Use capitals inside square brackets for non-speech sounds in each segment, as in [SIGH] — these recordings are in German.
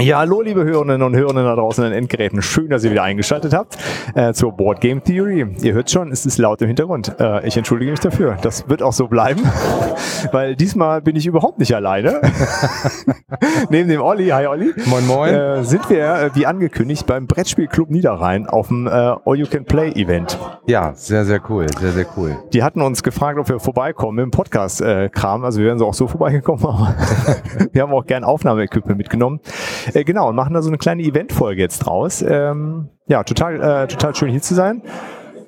Ja, hallo liebe Hörerinnen und Hörer da draußen an den Endgeräten. Schön, dass ihr wieder eingeschaltet habt äh, zur Board Game Theory. Ihr hört schon, es ist laut im Hintergrund. Äh, ich entschuldige mich dafür. Das wird auch so bleiben, [LAUGHS] weil diesmal bin ich überhaupt nicht alleine. [LAUGHS] Neben dem Olli, hi Olli, Moin, moin. äh, sind wir, äh, wie angekündigt, beim Brettspielclub Niederrhein auf dem äh, All You Can Play Event. Ja, sehr, sehr cool. Sehr, sehr cool. Die hatten uns gefragt, ob wir vorbeikommen im Podcast-Kram. also wir wären so auch so vorbeigekommen, [LAUGHS] aber wir haben auch gern Aufnahmeequipment mitgenommen. Äh, genau, und machen da so eine kleine Eventfolge jetzt draus. Ähm, ja, total, äh, total schön hier zu sein.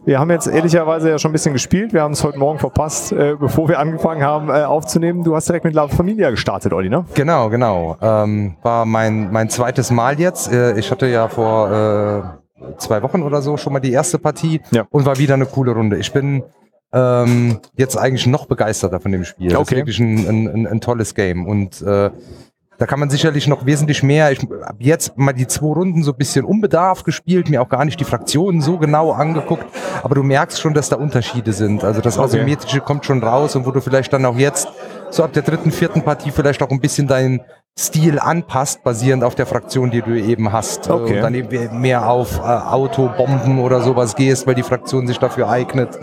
Wir haben jetzt ehrlicherweise ja schon ein bisschen gespielt. Wir haben es heute Morgen verpasst, äh, bevor wir angefangen haben äh, aufzunehmen. Du hast direkt mit La Familia gestartet, Olli, ne? Genau, genau. Ähm, war mein, mein zweites Mal jetzt. Äh, ich hatte ja vor äh, zwei Wochen oder so schon mal die erste Partie Ja. und war wieder eine coole Runde. Ich bin ähm, jetzt eigentlich noch begeisterter von dem Spiel. Das Okay. ist wirklich ein, ein, ein, ein tolles Game. Und äh, da kann man sicherlich noch wesentlich mehr. Ich habe jetzt mal die zwei Runden so ein bisschen unbedarft gespielt, mir auch gar nicht die Fraktionen so genau angeguckt. Aber du merkst schon, dass da Unterschiede sind. Also das Okay. Asymmetrische kommt schon raus und wo du vielleicht dann auch jetzt so ab der dritten, vierten Partie vielleicht auch ein bisschen deinen Stil anpasst, basierend auf der Fraktion, die du eben hast. Äh, Okay. Und dann eben mehr auf äh, Autobomben oder sowas gehst, weil die Fraktion sich dafür eignet.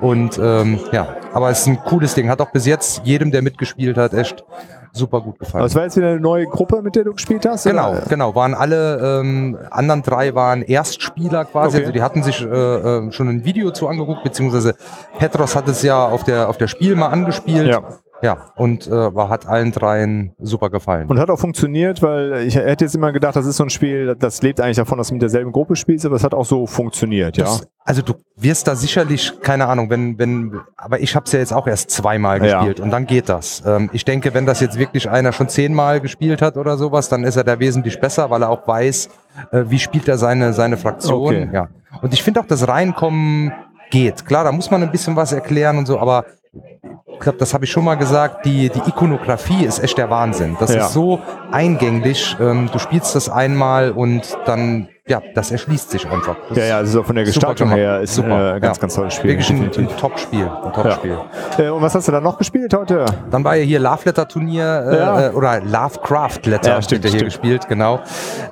Und ähm, ja, aber es ist ein cooles Ding. Hat auch bis jetzt jedem, der mitgespielt hat, echt super gut gefallen. Es war jetzt wieder eine neue Gruppe, mit der du gespielt hast? Genau, oder? genau. Waren alle ähm, anderen drei waren Erstspieler quasi. Okay. Also die hatten sich äh, äh, schon ein Video zu angeguckt, beziehungsweise Petros hat es ja auf der auf der Spiel mal angespielt. Ja. Ja, und äh, hat allen dreien super gefallen. Und hat auch funktioniert, weil ich hätte jetzt immer gedacht, das ist so ein Spiel, das lebt eigentlich davon, dass du mit derselben Gruppe spielst, aber es hat auch so funktioniert, ja. Das, also du wirst da sicherlich, keine Ahnung, wenn, wenn, aber ich habe es ja jetzt auch erst zweimal Ja. gespielt und dann geht das. Ähm, ich denke, wenn das jetzt wirklich einer schon zehnmal gespielt hat oder sowas, dann ist er da wesentlich besser, weil er auch weiß, äh, wie spielt er seine, seine Fraktion. Okay. Ja. Und ich finde auch, das Reinkommen geht. Klar, da muss man ein bisschen was erklären und so, aber ich glaube, das habe ich schon mal gesagt, die, die Ikonografie ist echt der Wahnsinn. Das Ja. ist so eingänglich. Ähm, du spielst das einmal und dann, ja, das erschließt sich einfach. Das Ja, ja, also von der Gestaltung her ist Super, äh, ganz, ja. ganz tolles Spiel. Wirklich ein, ein Top-Spiel. Ein Top-Spiel. Äh, und was hast du dann noch gespielt heute? Dann war ja hier Love Letter Turnier äh, Ja. äh, oder Lovecraft Letter Ja, stimmt, ja hier gespielt, genau.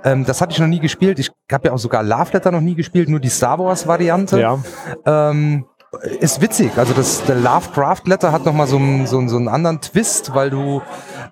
Ähm, das hatte ich noch nie gespielt. Ich habe ja auch sogar Love Letter noch nie gespielt, nur die Star Wars Variante. Ja. Ähm, ist witzig. Also das der Lovecraft Letter hat noch mal so einen, so, so einen anderen Twist, weil du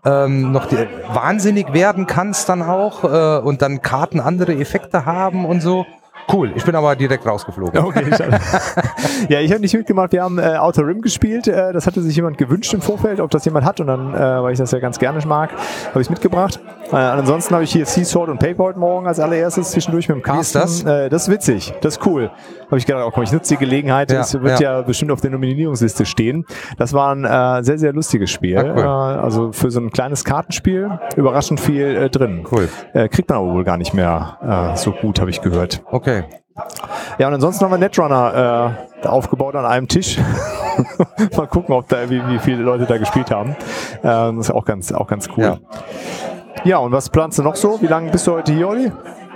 ähm, noch die, wahnsinnig werden kannst dann auch äh, und dann Karten andere Effekte haben und so. Cool. Ich bin aber direkt rausgeflogen. [LAUGHS] Okay, [LAUGHS] ja, ich habe nicht mitgemacht. Wir haben äh, Outer Rim gespielt. Äh, das hatte sich jemand gewünscht im Vorfeld, ob das jemand hat. Und dann, äh, weil ich das ja ganz gerne mag, habe ich es mitgebracht. Äh, ansonsten habe ich hier Sea Sword und Paper heute Morgen als allererstes zwischendurch mit dem Carsten. ist das? Äh, das ist witzig. Das ist cool. Habe ich gedacht, oh, komm, ich nutze die Gelegenheit. Ja, Das wird ja. ja. bestimmt auf der Nominierungsliste stehen. Das war ein äh, sehr, sehr lustiges Spiel. Ah, cool. äh, also für so ein kleines Kartenspiel überraschend viel äh, drin. Cool. Äh, kriegt man aber wohl gar nicht mehr äh, so gut, habe ich gehört. Okay. Ja, und ansonsten haben wir Netrunner äh, aufgebaut an einem Tisch. [LAUGHS] Mal gucken, ob da, wie, wie viele Leute da gespielt haben. Ähm, das ist auch ganz, auch ganz cool. Ja. Ja. und was planst du noch so? Wie lange bist du heute hier, Olli?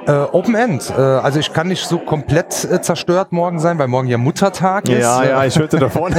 Äh, Open End. Äh, also ich kann nicht so komplett äh, zerstört morgen sein, weil morgen ja Muttertag ist. Ja, ja, ich hörte davon.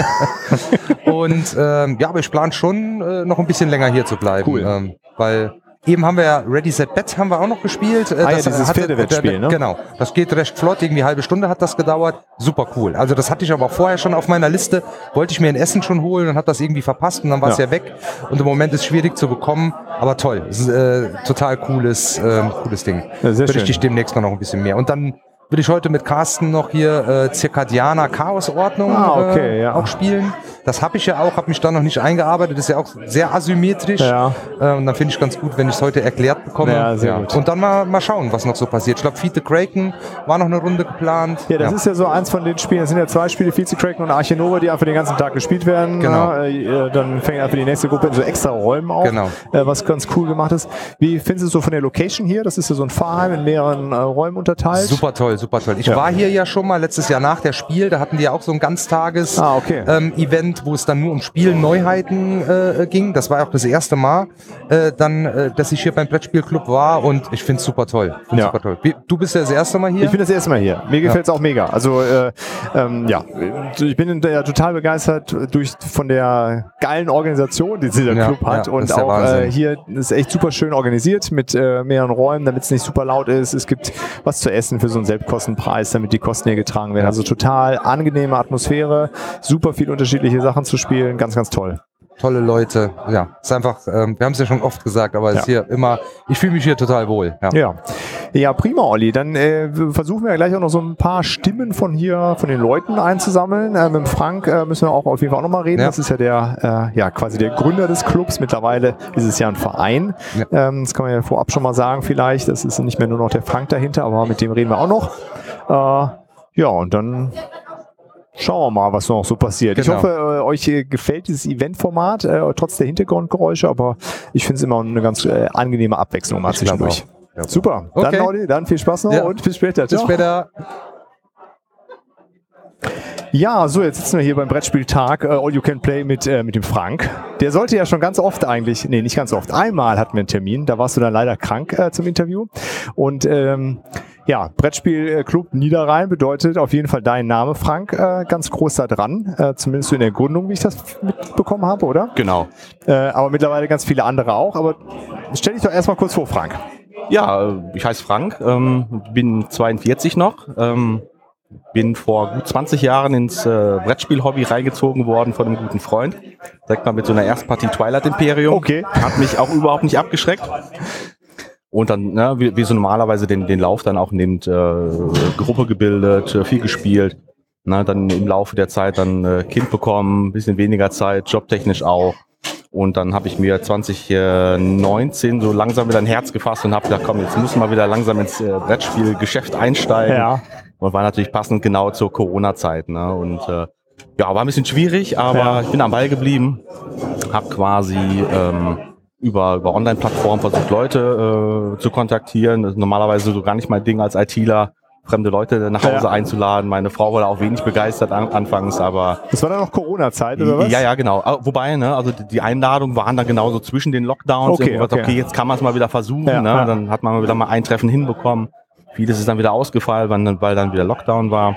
[LAUGHS] Und ähm, ja, aber ich plane schon äh, noch ein bisschen länger hier zu bleiben. Cool. Ähm, weil eben haben wir ja Ready Set Bet haben wir auch noch gespielt. Äh, Ah ja, dieses Pferdewettspiel, ne? Genau. Das geht recht flott, irgendwie eine halbe Stunde hat das gedauert. Super cool. Also das hatte ich aber vorher schon auf meiner Liste. Wollte ich mir in Essen schon holen und habe das irgendwie verpasst und dann war es Ja. ja. weg. Und im Moment ist es schwierig zu bekommen, aber toll. Ist äh, total cooles, ähm, cooles Ding. Ja, sehr Berichte schön. ich demnächst noch ein bisschen mehr. Und dann will ich heute mit Carsten noch hier äh, Zirkadianer Chaosordnung Ah, okay, äh, ja. auch spielen. Das habe ich ja auch, habe mich da noch nicht eingearbeitet. Das ist ja auch sehr asymmetrisch. Ja. Äh, und dann finde ich ganz gut, wenn ich es heute erklärt bekomme. Ja, sehr gut. Und dann mal, mal schauen, was noch so passiert. Ich glaube, Fiete Kraken war noch eine Runde geplant. Ja, das ist ja so eins von den Spielen. Es sind ja zwei Spiele, Vize-Kraken und Arche Nova, die einfach den ganzen Tag gespielt werden. Genau. Ne? Äh, Dann fängt einfach die nächste Gruppe in so extra Räumen auf, Genau. äh, was ganz cool gemacht ist. Wie findest du es so von der Location hier? Das ist ja so ein Farm in mehreren äh, Räumen unterteilt. Super toll, super toll. Ich Ja. war hier ja schon mal letztes Jahr nach der Spiel, da hatten die ja auch so ein ganztages Ah, okay. ähm, Event Event, wo es dann nur um Spielneuheiten äh, ging. Das war auch das erste Mal, äh, dann, äh, dass ich hier beim Brettspielclub war und ich finde es super toll. Ja. super toll. Du bist ja das erste Mal hier. Ich bin das erste Mal hier. Mir gefällt es auch mega. Also äh, ähm, ja, ich bin ja total begeistert durch von der geilen Organisation, die dieser Ja, Club hat ja, und auch äh, hier ist echt super schön organisiert mit äh, mehreren Räumen, damit es nicht super laut ist. Es gibt was zu essen für so einen Selbstkostenpreis, damit die Kosten hier getragen werden. Ja. Also total angenehme Atmosphäre, super viele unterschiedliche Sachen zu spielen, ganz ganz toll. Tolle Leute. Ja, ist einfach, ähm, wir haben es ja schon oft gesagt, aber es ist hier immer, ich fühle mich hier total wohl. Ja. Ja, ja prima, Olli. Dann äh, versuchen wir gleich auch noch so ein paar Stimmen von hier, von den Leuten einzusammeln. Äh, mit Frank äh, müssen wir auch auf jeden Fall auch nochmal reden. Ja. Das ist ja der, äh, ja, quasi der Gründer des Clubs. Mittlerweile ist es ja ein Verein. Ja. Ähm, das kann man ja vorab schon mal sagen vielleicht. Das ist nicht mehr nur noch der Frank dahinter, aber mit dem reden wir auch noch. Äh, ja, und dann Schauen wir mal, was noch so passiert. Ich Genau. hoffe, äh, euch äh, gefällt dieses Eventformat, äh, trotz der Hintergrundgeräusche, aber ich finde es immer eine ganz angenehme Abwechslung mal Ich zwischendurch. Super. Okay. Dann, Audi, dann viel Spaß noch Ja. und bis später. Bis Ciao. später. Ja, so, jetzt sitzen wir hier beim Brettspieltag äh, All You Can Play mit, äh, mit dem Frank. Der sollte ja schon ganz oft eigentlich, nee, nicht ganz oft, einmal hatten wir einen Termin, da warst du dann leider krank äh, zum Interview. Und ähm, ja, Brettspielclub Niederrhein bedeutet auf jeden Fall dein Name, Frank, äh, ganz groß da dran, äh, zumindest in der Gründung, wie ich das mitbekommen habe, oder? Genau. Äh, aber mittlerweile ganz viele andere auch. Aber stell dich doch erstmal kurz vor, Frank. Ja, äh, ich heiße Frank, ähm, bin 42 noch, ähm, bin vor gut 20 Jahren ins äh, Brettspiel-Hobby reingezogen worden von einem guten Freund. Direkt mal mit so einer Erstpartie Twilight Imperium. Okay. Hat mich auch überhaupt nicht abgeschreckt. Und dann, ne, wie, wie so normalerweise den, den Lauf dann auch nimmt, äh, Gruppe gebildet, äh, viel gespielt. Na, dann im Laufe der Zeit dann äh, Kind bekommen, bisschen weniger Zeit, jobtechnisch auch. Und dann habe ich mir 2019 so langsam wieder ein Herz gefasst und habe gedacht, komm, jetzt müssen wir wieder langsam ins äh, Brettspielgeschäft einsteigen. Ja. Und war natürlich passend genau zur Corona-Zeit. Ne? Und äh, ja, war ein bisschen schwierig, aber Ja. ich bin am Ball geblieben. Habe quasi ähm, über, über Online-Plattformen versucht, Leute äh, zu kontaktieren. Das ist normalerweise so gar nicht mein Ding als ITler, fremde Leute nach Hause Ja. einzuladen. Meine Frau war da auch wenig begeistert an, anfangs, aber Das war dann noch Corona-Zeit, oder was? ja, ja, genau. Ah, Wobei, ne, also die- Einladungen waren dann genauso zwischen den Lockdowns. Okay, okay. okay, jetzt kann man es mal wieder versuchen. Ja, ne? ja. Dann hat man mal wieder mal ein Treffen hinbekommen. Vieles ist dann wieder ausgefallen, weil dann, weil dann wieder Lockdown war.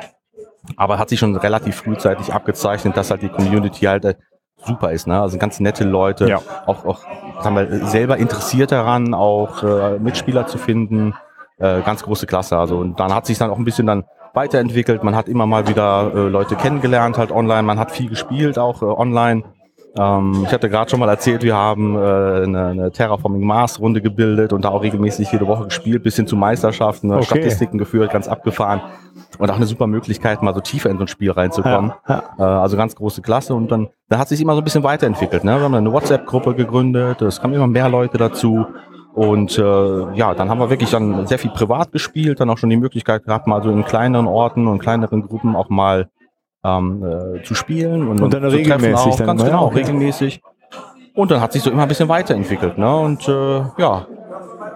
Aber hat sich schon relativ frühzeitig abgezeichnet, dass halt die Community halt äh, super ist. Ne? Also ganz nette Leute, Ja. auch, auch sagen wir, selber interessiert daran, auch äh, Mitspieler zu finden. Äh, ganz große Klasse. Also und dann hat sich dann auch ein bisschen dann weiterentwickelt. Man hat immer mal wieder äh, Leute kennengelernt, halt online. Man hat viel gespielt, auch äh, online. Ähm, ich hatte gerade schon mal erzählt, wir haben äh, eine, eine Terraforming Mars Runde gebildet und da auch regelmäßig jede Woche gespielt, bis hin zu Meisterschaften, Okay. Statistiken geführt, ganz abgefahren. Und auch eine super Möglichkeit, mal so tiefer in so ein Spiel reinzukommen. Ja, Äh, also ganz große Klasse. Und dann, da hat sich immer so ein bisschen weiterentwickelt. Ne? Wir haben eine WhatsApp-Gruppe gegründet, es kamen immer mehr Leute dazu. Und äh, ja, dann haben wir wirklich dann sehr viel privat gespielt, dann auch schon die Möglichkeit gehabt, mal so in kleineren Orten und kleineren Gruppen auch mal ähm, äh, zu spielen und, Und dann zu treffen regelmäßig auch, dann, ganz ne? genau, Okay. regelmäßig. Und dann hat sich so immer ein bisschen weiterentwickelt, ne? Und äh, ja,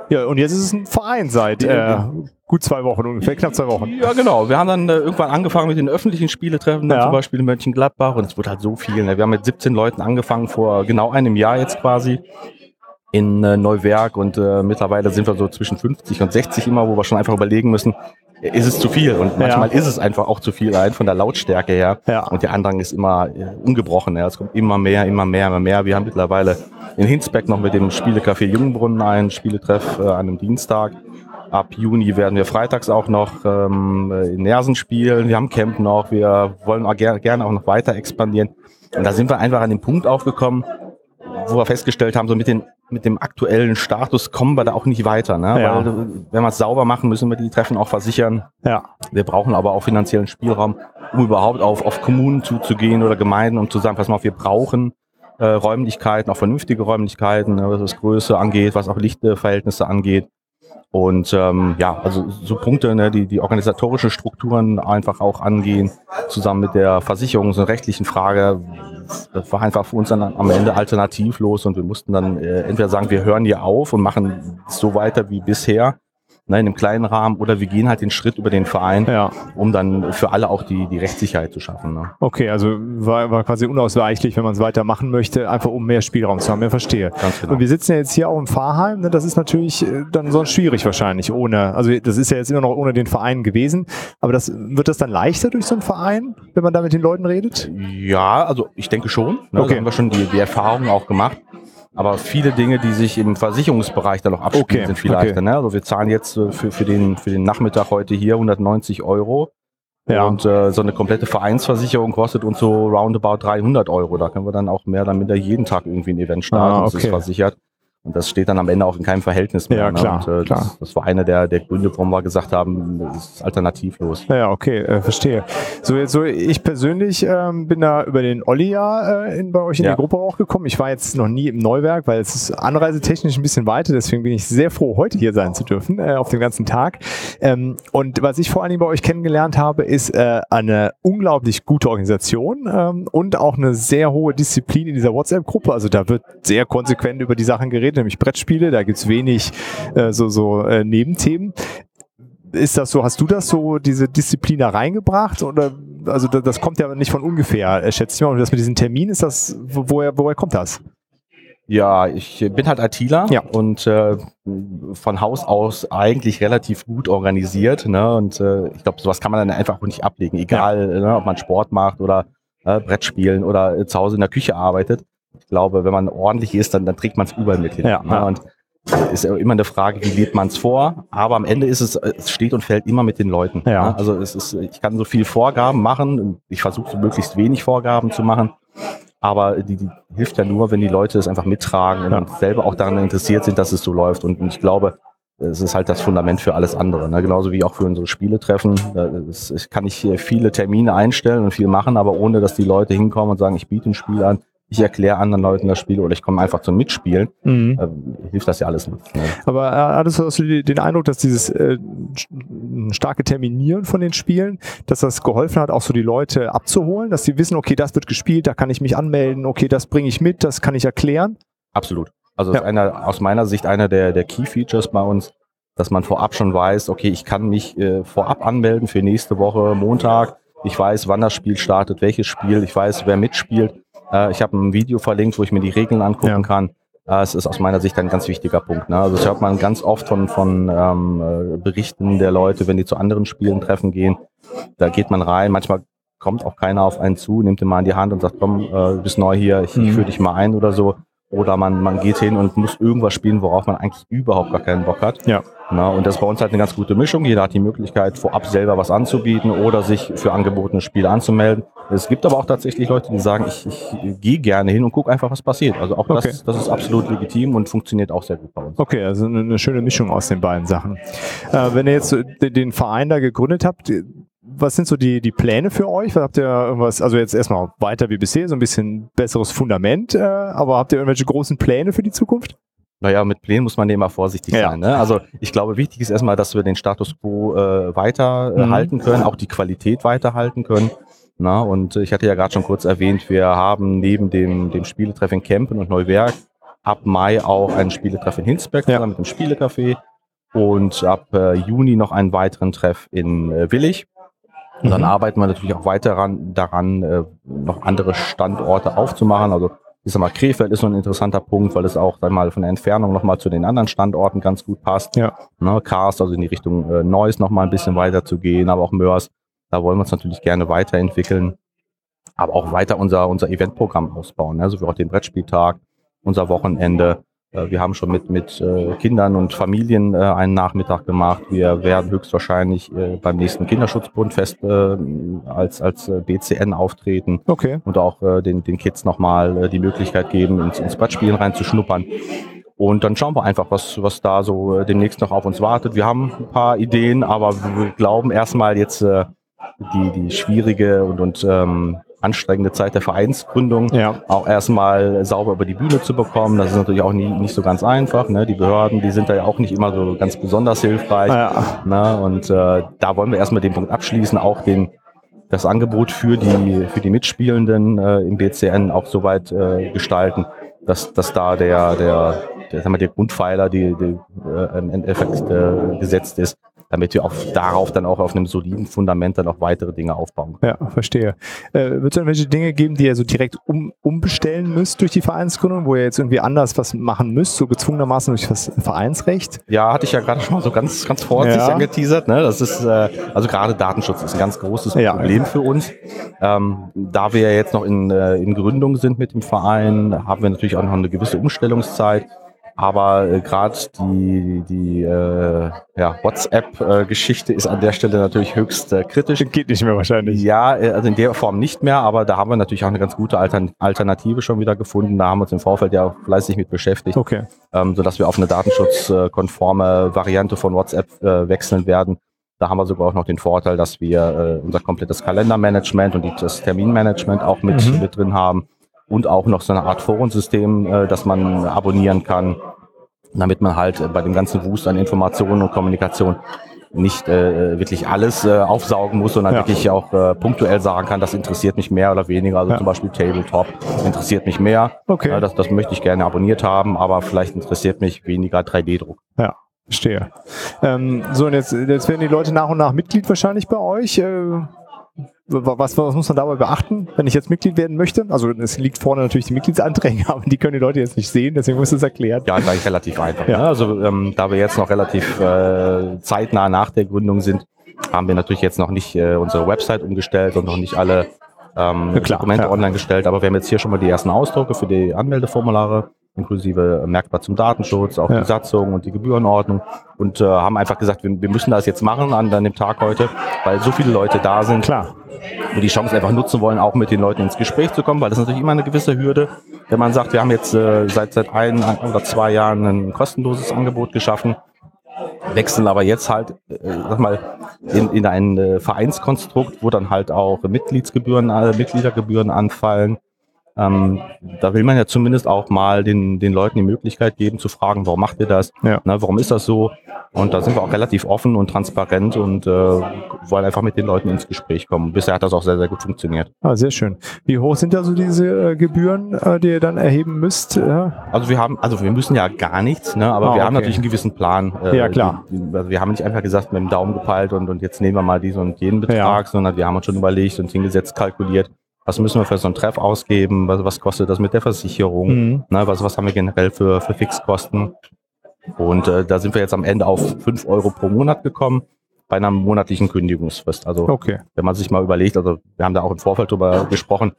Ja, und jetzt ist es ein Verein seit äh, gut zwei Wochen ungefähr, knapp zwei Wochen. Ja, genau. Wir haben dann äh, irgendwann angefangen mit den öffentlichen Spieletreffen, Ja. zum Beispiel in Mönchengladbach und es wurde halt so viel. Ne? Wir haben mit 17 Leuten angefangen vor genau einem Jahr jetzt quasi in äh, Neuwerk und äh, mittlerweile sind wir so zwischen 50 und 60 immer, wo wir schon einfach überlegen müssen, ist es zu viel? Und manchmal ist es einfach auch zu viel, rein von der Lautstärke her. Ja. Und der Andrang ist immer äh, ungebrochen. Ja. Es kommt immer mehr, immer mehr, immer mehr. Wir haben mittlerweile in Hinsbeck noch mit dem Spielecafé Jungbrunnen einen Spieletreff äh, an einem Dienstag. Ab Juni werden wir freitags auch noch ähm, in Nersen spielen. Wir haben Camp noch. Wir wollen auch ger gerne auch noch weiter expandieren. Und da sind wir einfach an den Punkt aufgekommen, wo wir festgestellt haben, so mit, den, mit dem aktuellen Status kommen wir da auch nicht weiter. Ne? Ja. Weil, wenn wir es sauber machen, müssen wir die Treffen auch versichern. Ja. Wir brauchen aber auch finanziellen Spielraum, um überhaupt auf, auf Kommunen zuzugehen oder Gemeinden, um zu sagen, pass mal auf, wir brauchen äh, Räumlichkeiten, auch vernünftige Räumlichkeiten, ne, was das Größe angeht, was auch Lichtverhältnisse angeht. Und ähm, ja, also so Punkte, ne, die die organisatorische Strukturen einfach auch angehen, zusammen mit der Versicherungs- und rechtlichen Frage, das war einfach für uns dann am Ende alternativlos und wir mussten dann äh, entweder sagen, wir hören hier auf und machen so weiter wie bisher ne, in einem kleinen Rahmen, oder wir gehen halt den Schritt über den Verein, Ja. um dann für alle auch die, die Rechtssicherheit zu schaffen. Ne? Okay, also war, war quasi unausweichlich, wenn man es weitermachen möchte, einfach um mehr Spielraum zu haben. Ja, verstehe. Genau. Und wir sitzen ja jetzt hier auch im Fahrheim. Ne? Das ist natürlich äh, dann sonst schwierig wahrscheinlich ohne. Also das ist ja jetzt immer noch ohne den Verein gewesen. Aber das wird das dann leichter durch so einen Verein, wenn man da mit den Leuten redet? Ja, also ich denke schon. Ne? Okay. Da haben wir schon die, die Erfahrungen auch gemacht. Aber viele Dinge, die sich im Versicherungsbereich dann noch abspielen, Okay, sind viel leichter. okay. Ne? Also wir zahlen jetzt äh, für, für, den, für den Nachmittag heute hier 190 Euro. Ja. Und äh, so eine komplette Vereinsversicherung kostet uns so roundabout 300 Euro. Da können wir dann auch mehr oder minder jeden Tag irgendwie ein Event starten. Ah, Das okay. ist versichert. Und das steht dann am Ende auch in keinem Verhältnis mehr. Ja, ne? klar, Und, äh, klar. Das, das war einer der, der Gründe, warum wir gesagt haben, das ist alternativlos. Ja, okay, äh, verstehe. So, jetzt so ich persönlich ähm, bin da über den Olli ja äh, in, bei euch in Ja. die Gruppe auch gekommen. Ich war jetzt noch nie im Neuwerk, weil es ist anreisetechnisch ein bisschen weiter, deswegen bin ich sehr froh, heute hier sein zu dürfen, äh, auf dem ganzen Tag. Ähm, und was ich vor allen Dingen bei euch kennengelernt habe, ist äh, eine unglaublich gute Organisation ähm, und auch eine sehr hohe Disziplin in dieser WhatsApp-Gruppe. Also da wird sehr konsequent über die Sachen geredet, nämlich Brettspiele, da gibt's wenig äh, so, so äh, Nebenthemen ist das so, hast du das so, diese Disziplin da reingebracht? Oder also da- das kommt ja nicht von ungefähr, äh, schätze ich mal. Und das mit diesen Terminen, ist das, wo- woher, woher kommt das? Ja, ich bin halt ITler Ja. und äh, von Haus aus eigentlich relativ gut organisiert. Ne? Und äh, ich glaube, sowas kann man dann einfach auch nicht ablegen, egal ne, ob man Sport macht oder äh, Brettspielen oder äh, zu Hause in der Küche arbeitet. Ich glaube, wenn man ordentlich ist, dann, dann trägt man es überall mit hin. Ja, ne? Und ist immer eine Frage, wie lebt man es vor? Aber am Ende ist es, es steht und fällt immer mit den Leuten. Ja. Ne? Also es ist, ich kann so viel Vorgaben machen. Ich versuche so möglichst wenig Vorgaben zu machen. Aber die, die hilft ja nur, wenn die Leute es einfach mittragen und Ja. selber auch daran interessiert sind, dass es so läuft. Und ich glaube, es ist halt das Fundament für alles andere. Ne? Genauso wie auch für unsere Spieletreffen. Ist- Ich kann nicht äh, viele Termine einstellen und viel machen, aber ohne, dass die Leute hinkommen und sagen, ich biete ein Spiel an, ich erkläre anderen Leuten das Spiel oder ich komme einfach zum Mitspielen, äh, hilft das ja alles nicht. Ne? Aber äh, hattest du hast du die- den Eindruck, dass dieses äh, starke Terminieren von den Spielen, dass das geholfen hat, auch so die Leute abzuholen, dass sie wissen, okay, das wird gespielt, da kann ich mich anmelden, okay, das bringe ich mit, das kann ich erklären? Absolut. Also Ja. ist einer, aus meiner Sicht einer der, der Key Features bei uns, dass man vorab schon weiß, okay, ich kann mich äh, vorab anmelden für nächste Woche Montag. Ich weiß, wann das Spiel startet, welches Spiel, ich weiß, wer mitspielt. Äh, ich habe ein Video verlinkt, wo ich mir die Regeln angucken Ja. kann. Äh, es ist aus meiner Sicht ein ganz wichtiger Punkt. Ne? Also ich habe man ganz oft von, von ähm, äh, Berichten der Leute, wenn die zu anderen Spielen treffen gehen, da geht man rein, manchmal kommt auch keiner auf einen zu, nimmt ihn mal in die Hand und sagt, komm, äh, du bist neu hier, ich, ich Mhm. führe dich mal ein oder so. Oder man, man geht hin und muss irgendwas spielen, worauf man eigentlich überhaupt gar keinen Bock hat. Ja. Na, und das ist bei uns halt eine ganz gute Mischung. Jeder hat die Möglichkeit, vorab selber was anzubieten oder sich für angebotene Spiele anzumelden. Es gibt aber auch tatsächlich Leute, die sagen, ich, ich gehe gerne hin und gucke einfach, was passiert. Also auch Okay. das, das ist absolut legitim und funktioniert auch sehr gut bei uns. Okay, also eine, schöne Mischung aus den beiden Sachen. Äh, wenn ihr jetzt den Verein da gegründet habt, was sind so die, die Pläne für euch? Was habt ihr irgendwas, also jetzt erstmal weiter wie bisher, so ein bisschen besseres Fundament, äh, aber habt ihr irgendwelche großen Pläne für die Zukunft? Naja, mit Plänen muss man immer vorsichtig Ja. sein. Ne? Also ich glaube, wichtig ist erstmal, dass wir den Status quo äh, weiter äh, Mhm. halten können, auch die Qualität weiterhalten können. Na, und ich hatte ja gerade schon kurz erwähnt, wir haben neben dem, dem Spieletreff in Kempen und Neuwerk ab Mai auch einen Spieletreff in Hinsberg Ja. mit dem Spielecafé und ab äh, Juni noch einen weiteren Treff in äh, Willig. Und dann Mhm. arbeiten wir natürlich auch weiter daran, daran äh, noch andere Standorte aufzumachen. Also ich sag mal, Krefeld ist so ein interessanter Punkt, weil es auch dann mal von der Entfernung nochmal zu den anderen Standorten ganz gut passt. Ja. Ne, Karst, also in die Richtung äh, Neuss nochmal ein bisschen weiter zu gehen, aber auch Mörs, da wollen wir uns natürlich gerne weiterentwickeln. Aber auch weiter unser, unser Eventprogramm ausbauen. Ne? So wie auch den Brettspieltag, unser Wochenende. Äh, Wir haben schon mit, mit äh, Kindern und Familien äh, einen Nachmittag gemacht. Wir werden höchstwahrscheinlich beim nächsten Kinderschutzbundfest als, als BCN auftreten Okay. und auch den, den Kids nochmal die Möglichkeit geben, ins, ins Brettspielen reinzuschnuppern. Und dann schauen wir einfach, was, was da so demnächst noch auf uns wartet. Wir haben ein paar Ideen, aber wir glauben erstmal jetzt die, die schwierige und, und ähm, anstrengende Zeit der Vereinsgründung Ja. auch erstmal sauber über die Bühne zu bekommen. Das ist natürlich auch nie, nicht so ganz einfach. Ne? Die Behörden, die sind da ja auch nicht immer so ganz besonders hilfreich. Ja. Ne? Und äh, da wollen wir erstmal den Punkt abschließen, auch den, das Angebot für die, für die Mitspielenden äh, im BCN auch soweit äh, gestalten, dass, dass da der, der der, sagen wir, der Grundpfeiler, die, die äh, im Endeffekt äh, gesetzt ist, damit wir auf, darauf dann auch auf einem soliden Fundament dann auch weitere Dinge aufbauen können. Ja, verstehe. Äh, Wird es irgendwelche Dinge geben, die ihr so direkt um, umbestellen müsst durch die Vereinsgründung, wo ihr jetzt irgendwie anders was machen müsst, so gezwungenermaßen durch das Vereinsrecht? Ja, hatte ich ja gerade schon mal so ganz, ganz vorsichtig ja. angeteasert. Ne? Das ist, äh, also gerade Datenschutz ist ein ganz großes ja. Problem für uns. Ähm, da wir ja jetzt noch in, äh, in Gründung sind mit dem Verein, haben wir natürlich auch noch eine gewisse Umstellungszeit. Aber äh, gerade die, die äh, ja, WhatsApp-Geschichte ist an der Stelle natürlich höchst äh, kritisch. Geht nicht mehr wahrscheinlich. Ja, äh, also in der Form nicht mehr, aber da haben wir natürlich auch eine ganz gute Altern Alternative schon wieder gefunden. Da haben wir uns im Vorfeld ja fleißig mit beschäftigt, okay. ähm, sodass wir auf eine datenschutzkonforme Variante von WhatsApp äh, wechseln werden. Da haben wir sogar auch noch den Vorteil, dass wir äh, unser komplettes Kalendermanagement und das Terminmanagement auch mit, mhm. mit drin haben und auch noch so eine Art Forensystem, äh, das man abonnieren kann, damit man halt bei dem ganzen Wust an Informationen und Kommunikation nicht äh, wirklich alles äh, aufsaugen muss, sondern ja. wirklich auch äh, punktuell sagen kann, das interessiert mich mehr oder weniger. Also ja. zum Beispiel Tabletop interessiert mich mehr. Okay. Äh, das, das möchte ich gerne abonniert haben, aber vielleicht interessiert mich weniger 3D-Druck. Ja. Verstehe. Ähm, so, und jetzt, jetzt werden die Leute nach und nach Mitglied wahrscheinlich bei euch. Äh, was, was muss man dabei beachten, wenn ich jetzt Mitglied werden möchte? Also es liegt vorne natürlich die Mitgliedsanträge, [LAUGHS] aber die können die Leute jetzt nicht sehen, deswegen muss es erklärt. Ja, gleich relativ einfach. Ja. Ne? Also ähm, da wir jetzt noch relativ äh, zeitnah nach der Gründung sind, haben wir natürlich jetzt noch nicht äh, unsere Website umgestellt und noch nicht alle ähm, klar, Dokumente ja. online gestellt, aber wir haben jetzt hier schon mal die ersten Ausdrucke für die Anmeldeformulare inklusive merkbar zum Datenschutz, auch ja. die Satzung und die Gebührenordnung und äh, haben einfach gesagt, wir, wir, müssen das jetzt machen an, an dem Tag heute, weil so viele Leute da sind. Klar. Und die Chance einfach nutzen wollen, auch mit den Leuten ins Gespräch zu kommen, weil das ist natürlich immer eine gewisse Hürde, wenn man sagt, wir haben jetzt äh, seit seit ein oder zwei Jahren ein kostenloses Angebot geschaffen, wechseln aber jetzt halt, äh, sag mal, in, in ein äh, Vereinskonstrukt, wo dann halt auch Mitgliedsgebühren, äh, Mitgliedergebühren anfallen ähm, da will man ja zumindest auch mal den, den Leuten die Möglichkeit geben zu fragen, warum macht ihr das? Ja. Na, warum ist das so? Und da sind wir auch relativ offen und transparent und äh, wollen einfach mit den Leuten ins Gespräch kommen. Bisher hat das auch sehr, sehr gut funktioniert. Ah, sehr schön. Wie hoch sind da so diese äh, Gebühren, äh, die ihr dann erheben müsst? Also wir haben, also wir müssen ja gar nichts, ne? aber ah, wir okay. haben natürlich einen gewissen Plan. Äh, ja, klar. Die, also wir haben nicht einfach gesagt, mit dem Daumen gepeilt und, und jetzt nehmen wir mal diesen und jenen Betrag, ja. sondern wir haben uns schon überlegt und hingesetzt, kalkuliert was müssen wir für so einen Treff ausgeben, was, was kostet das mit der Versicherung, mhm. ne, was, was haben wir generell für, für Fixkosten. Und äh, da sind wir jetzt am Ende auf 5 Euro pro Monat gekommen bei einer monatlichen Kündigungsfrist. Also okay. wenn man sich mal überlegt, also wir haben da auch im Vorfeld drüber gesprochen,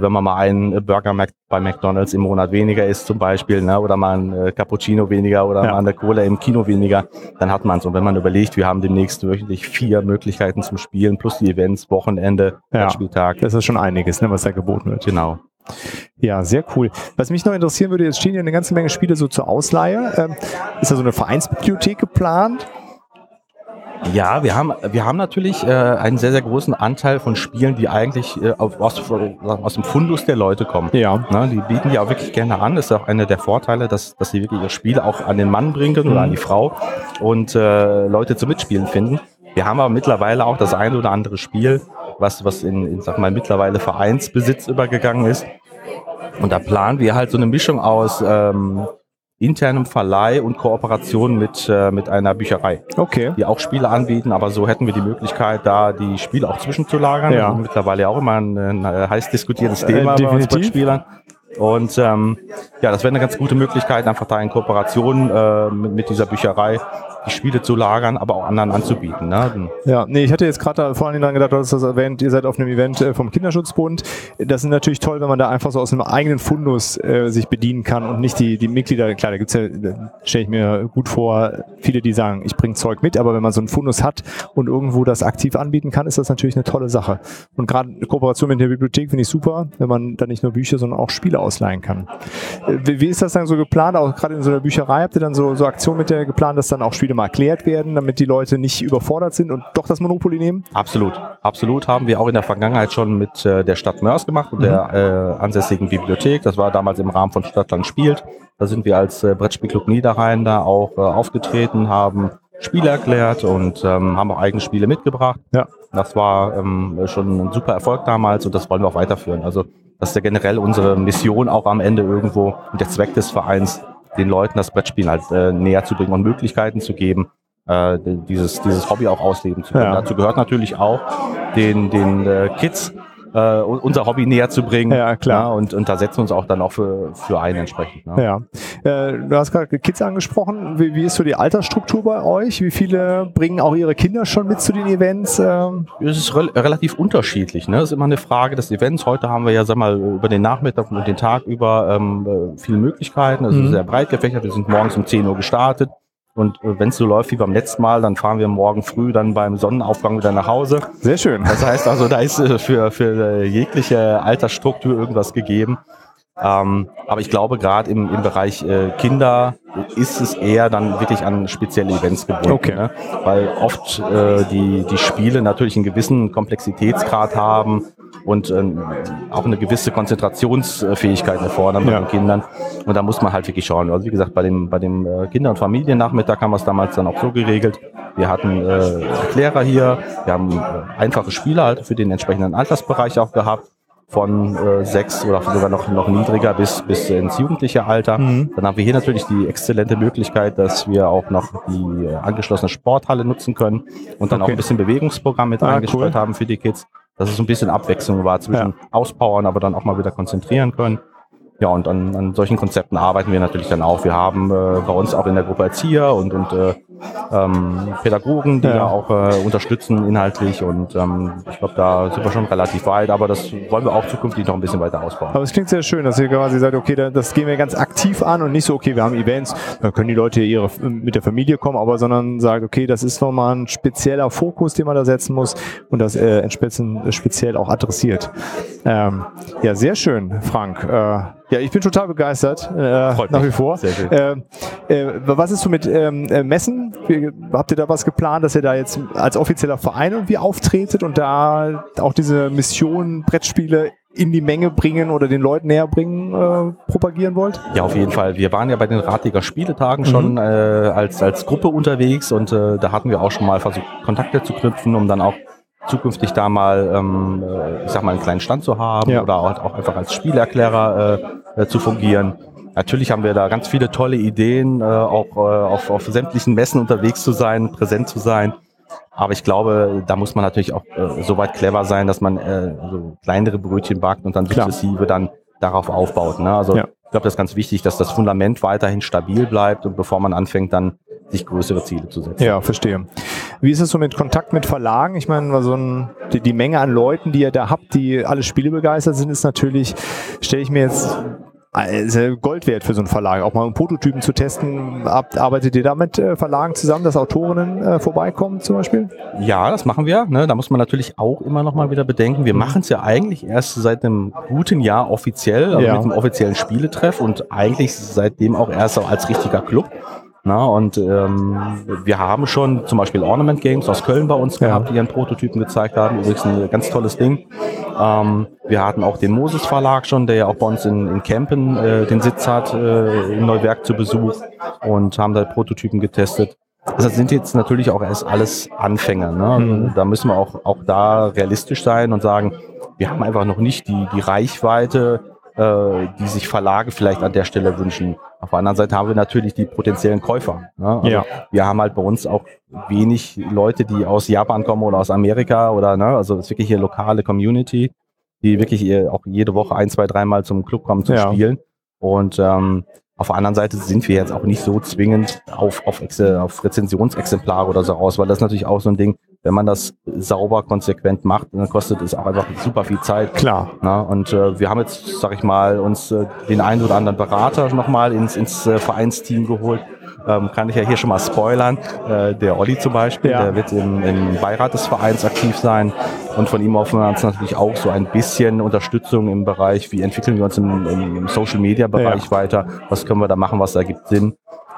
wenn man mal einen Burger bei McDonalds im Monat weniger isst zum Beispiel, ne, oder mal ein äh, Cappuccino weniger oder ja. mal eine Cola im Kino weniger, dann hat man es. Und wenn man überlegt, wir haben demnächst wöchentlich vier Möglichkeiten zum Spielen, plus die Events, Wochenende, ja. Spieltag. Das ist schon einiges, ne, was da geboten wird. Genau. Ja, sehr cool. Was mich noch interessieren würde, jetzt stehen ja eine ganze Menge Spiele so zur Ausleihe. Ähm, ist da so eine Vereinsbibliothek geplant? Ja, wir haben, wir haben natürlich äh, einen sehr, sehr großen Anteil von Spielen, die eigentlich äh, aus, aus dem Fundus der Leute kommen. Ja. Na, die bieten die auch wirklich gerne an. Das ist auch einer der Vorteile, dass, dass sie wirklich ihre Spiele auch an den Mann bringen können mhm. oder an die Frau und äh, Leute zum Mitspielen finden. Wir haben aber mittlerweile auch das eine oder andere Spiel, was, was in, in sag mal, mittlerweile Vereinsbesitz übergegangen ist. Und da planen wir halt so eine Mischung aus ähm, internem Verleih und Kooperation mit, äh, mit einer Bücherei. Okay. Die auch Spiele anbieten, aber so hätten wir die Möglichkeit, da die Spiele auch zwischenzulagern. Ja. Mittlerweile auch immer ein, ein heiß diskutiertes Thema äh, bei uns Spielern. Und ähm, ja, das wäre eine ganz gute Möglichkeit, einfach da in Kooperation äh, mit, mit dieser Bücherei die Spiele zu lagern, aber auch anderen anzubieten. Ne? Ja, nee, ich hatte jetzt gerade vor allen Dingen gedacht, du hast das erwähnt, ihr seid auf einem Event äh, vom Kinderschutzbund. Das ist natürlich toll, wenn man da einfach so aus einem eigenen Fundus äh, sich bedienen kann und nicht die, die Mitglieder, klar, da gibt's ja, stelle ich mir gut vor, viele, die sagen, ich bringe Zeug mit, aber wenn man so einen Fundus hat und irgendwo das aktiv anbieten kann, ist das natürlich eine tolle Sache. Und gerade Kooperation mit der Bibliothek finde ich super, wenn man da nicht nur Bücher, sondern auch Spiele ausleihen kann. Äh, wie, wie ist das dann so geplant? Auch gerade in so einer Bücherei habt ihr dann so, so Aktionen mit der geplant, dass dann auch Spiele mal erklärt werden, damit die Leute nicht überfordert sind und doch das Monopoly nehmen? Absolut. Absolut haben wir auch in der Vergangenheit schon mit äh, der Stadt Mörs gemacht und mhm. der äh, ansässigen Bibliothek. Das war damals im Rahmen von Stadtland spielt. Da sind wir als äh, Brettspielclub Niederrhein da auch äh, aufgetreten, haben Spiele erklärt und ähm, haben auch eigene Spiele mitgebracht. Ja. Das war ähm, schon ein super Erfolg damals und das wollen wir auch weiterführen. Also das ist ja generell unsere Mission auch am Ende irgendwo und der Zweck des Vereins, den Leuten das Brettspielen halt äh, näher zu bringen und Möglichkeiten zu geben, äh, dieses, dieses Hobby auch ausleben zu können. Ja. Dazu gehört natürlich auch den, den äh, Kids äh, unser Hobby näher zu bringen. Ja, klar. Ja, und, und da setzen wir uns auch dann auch für, für ein entsprechend. Ne? Ja. Äh, du hast gerade Kids angesprochen. Wie, wie ist so die Altersstruktur bei euch? Wie viele bringen auch ihre Kinder schon mit zu den Events? Ähm, Es ist rel relativ unterschiedlich. Ne? Es ist immer eine Frage des Events. Heute haben wir ja, sag mal, über den Nachmittag und den Tag über ähm, äh, viele Möglichkeiten. Es Mhm. ist sehr breit gefächert. Wir sind morgens um 10 Uhr gestartet. Und äh, wenn es so läuft wie beim letzten Mal, dann fahren wir morgen früh dann beim Sonnenaufgang wieder nach Hause. sehr schön. Das heißt also, da ist äh, für, für äh, jegliche Altersstruktur irgendwas gegeben. Ähm, aber ich glaube, gerade im, im Bereich äh, Kinder ist es eher dann wirklich an spezielle Events gebunden. Okay. Ne? Weil oft äh, die, die Spiele natürlich einen gewissen Komplexitätsgrad haben und ähm, auch eine gewisse Konzentrationsfähigkeit erfordern bei Ja. den Kindern. Und da muss man halt wirklich schauen. Also wie gesagt, bei dem, bei dem äh, Kinder- und Familiennachmittag haben wir es damals dann auch so geregelt. Wir hatten äh, Erklärer hier, wir haben äh, einfache Spiele halt für den entsprechenden Altersbereich auch gehabt von äh, sechs oder sogar noch, noch niedriger bis, bis ins jugendliche Alter. Mhm. Dann haben wir hier natürlich die exzellente Möglichkeit, dass wir auch noch die äh, angeschlossene Sporthalle nutzen können und dann Okay. auch ein bisschen Bewegungsprogramm mit Ah, eingestreut cool. haben für die Kids, dass es so ein bisschen Abwechslung war zwischen Auspowern, aber dann auch mal wieder konzentrieren können. Ja, und an, an solchen Konzepten arbeiten wir natürlich dann auch. Wir haben äh, bei uns auch in der Gruppe Erzieher und, und äh, ähm, Pädagogen, die Ja. ja, auch äh, unterstützen inhaltlich. Und ähm, ich glaube, da sind wir schon relativ weit, aber das wollen wir auch zukünftig noch ein bisschen weiter ausbauen. Aber es klingt sehr schön, dass ihr quasi sagt, okay, da- das gehen wir ganz aktiv an und nicht so, okay, wir haben Events, da können die Leute ihre, mit der Familie kommen, aber sondern sagt, okay, das ist nochmal ein spezieller Fokus, den man da setzen muss und das äh, entsprechend speziell auch adressiert. Ähm, ja, sehr schön, Frank. Äh, ja, ich bin total begeistert, äh, nach wie vor. Ähm, äh, was ist so mit ähm, äh, Messen? Habt ihr da was geplant, dass ihr da jetzt als offizieller Verein irgendwie auftretet und da auch diese Mission Brettspiele in die Menge bringen oder den Leuten näher bringen, äh, propagieren wollt? Ja, auf jeden Fall. Wir waren ja bei den Ratiger Spieletagen Mhm. schon äh, als, als Gruppe unterwegs und äh, da hatten wir auch schon mal versucht, Kontakte zu knüpfen, um dann auch zukünftig da mal, ähm, äh, ich sag mal, einen kleinen Stand zu haben Ja. oder auch, auch einfach als Spielerklärer äh, äh, zu fungieren. Natürlich haben wir da ganz viele tolle Ideen, äh, auch äh, auf, auf sämtlichen Messen unterwegs zu sein, präsent zu sein. Aber ich glaube, da muss man natürlich auch äh, so weit clever sein, dass man äh, so kleinere Brötchen backt und dann Klar. sukzessive dann darauf aufbaut. Ne? Also Ja. ich glaube, das ist ganz wichtig, dass das Fundament weiterhin stabil bleibt und bevor man anfängt, dann sich größere Ziele zu setzen. Ja, verstehe. Wie ist es so mit Kontakt mit Verlagen? Ich meine, so ein, die, die Menge an Leuten, die ihr da habt, die alle Spiele begeistert sind, ist natürlich, stelle ich mir jetzt sehr Gold wert für so einen Verlag. Auch mal um Prototypen zu testen. Arbeitet ihr da mit äh, Verlagen zusammen, dass Autorinnen äh, vorbeikommen zum Beispiel? Ja, das machen wir. Ne? Da muss man natürlich auch immer noch mal wieder bedenken. Wir machen es ja eigentlich erst seit einem guten Jahr offiziell, also Ja. mit einem offiziellen Spieletreff und eigentlich seitdem auch erst als richtiger Club. Na, und ähm, wir haben schon zum Beispiel Ornament Games aus Köln bei uns gehabt, die ihren Prototypen gezeigt haben. Übrigens ein ganz tolles Ding. Ähm, wir hatten auch den Moses Verlag schon, der ja auch bei uns in, in Kempen äh, den Sitz hat, äh, in Neuwerk zu Besuch und haben da Prototypen getestet. Das sind jetzt natürlich auch erst alles Anfänger. Ne? Also Mhm. Da müssen wir auch, auch da realistisch sein und sagen, wir haben einfach noch nicht die, die Reichweite, äh, die sich Verlage vielleicht an der Stelle wünschen. Auf der anderen Seite haben wir natürlich die potenziellen Käufer. Ne? Also Ja. Wir haben halt bei uns auch wenig Leute, die aus Japan kommen oder aus Amerika oder, ne? also es ist wirklich hier lokale Community, die wirklich auch jede Woche ein, zwei, dreimal zum Club kommen zum Ja. Spielen. Und ähm, auf der anderen Seite sind wir jetzt auch nicht so zwingend auf, auf, Exe, auf Rezensionsexemplare oder so aus, weil das ist natürlich auch so ein Ding, wenn man das sauber, konsequent macht, dann kostet es auch einfach super viel Zeit. Klar. Na, und äh, wir haben jetzt, sag ich mal, uns äh, den einen oder anderen Berater nochmal ins, ins äh, Vereinsteam geholt. Ähm, kann ich ja hier schon mal spoilern. Äh, der Olli zum Beispiel, Ja. der wird im, im Beirat des Vereins aktiv sein. Und von ihm hoffen wir uns natürlich auch so ein bisschen Unterstützung im Bereich, wie entwickeln wir uns im, im, im Social Media Bereich Ja. weiter, was können wir da machen, was ergibt Sinn.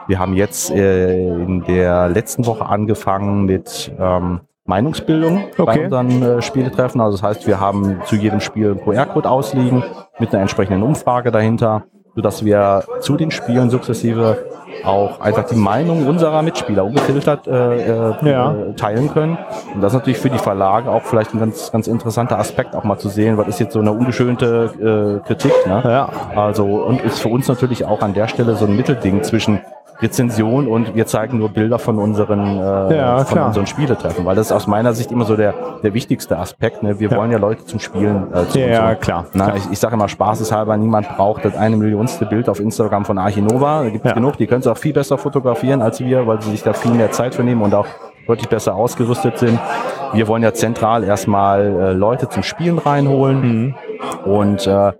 Wir haben jetzt äh, in der letzten Woche angefangen mit ähm, Meinungsbildung bei Okay. unseren äh, Spieletreffen. Also das heißt, wir haben zu jedem Spiel einen QR-Code ausliegen mit einer entsprechenden Umfrage dahinter, sodass wir zu den Spielen sukzessive auch einfach die Meinung unserer Mitspieler ungefiltert äh, äh, Ja. teilen können. Und das ist natürlich für die Verlage auch vielleicht ein ganz, ganz interessanter Aspekt, auch mal zu sehen, was ist jetzt so eine ungeschönte äh, Kritik. Ne? Ja. Also und ist für uns natürlich auch an der Stelle so ein Mittelding zwischen Rezension und wir zeigen nur Bilder von unseren, äh, Ja, von klar. unseren Spieletreffen, weil das ist aus meiner Sicht immer so der, der wichtigste Aspekt. Ne? Wir Ja. wollen ja Leute zum Spielen äh, zu Ja, uns. klar. Na, ich, ich sage immer spaßeshalber, niemand braucht das eine Millionste Bild auf Instagram von Archinova. Da gibt es Ja. genug, die können es auch viel besser fotografieren als wir, weil sie sich da viel mehr Zeit für nehmen und auch deutlich besser ausgerüstet sind. Wir wollen ja zentral erstmal äh, Leute zum Spielen reinholen Mhm. und äh,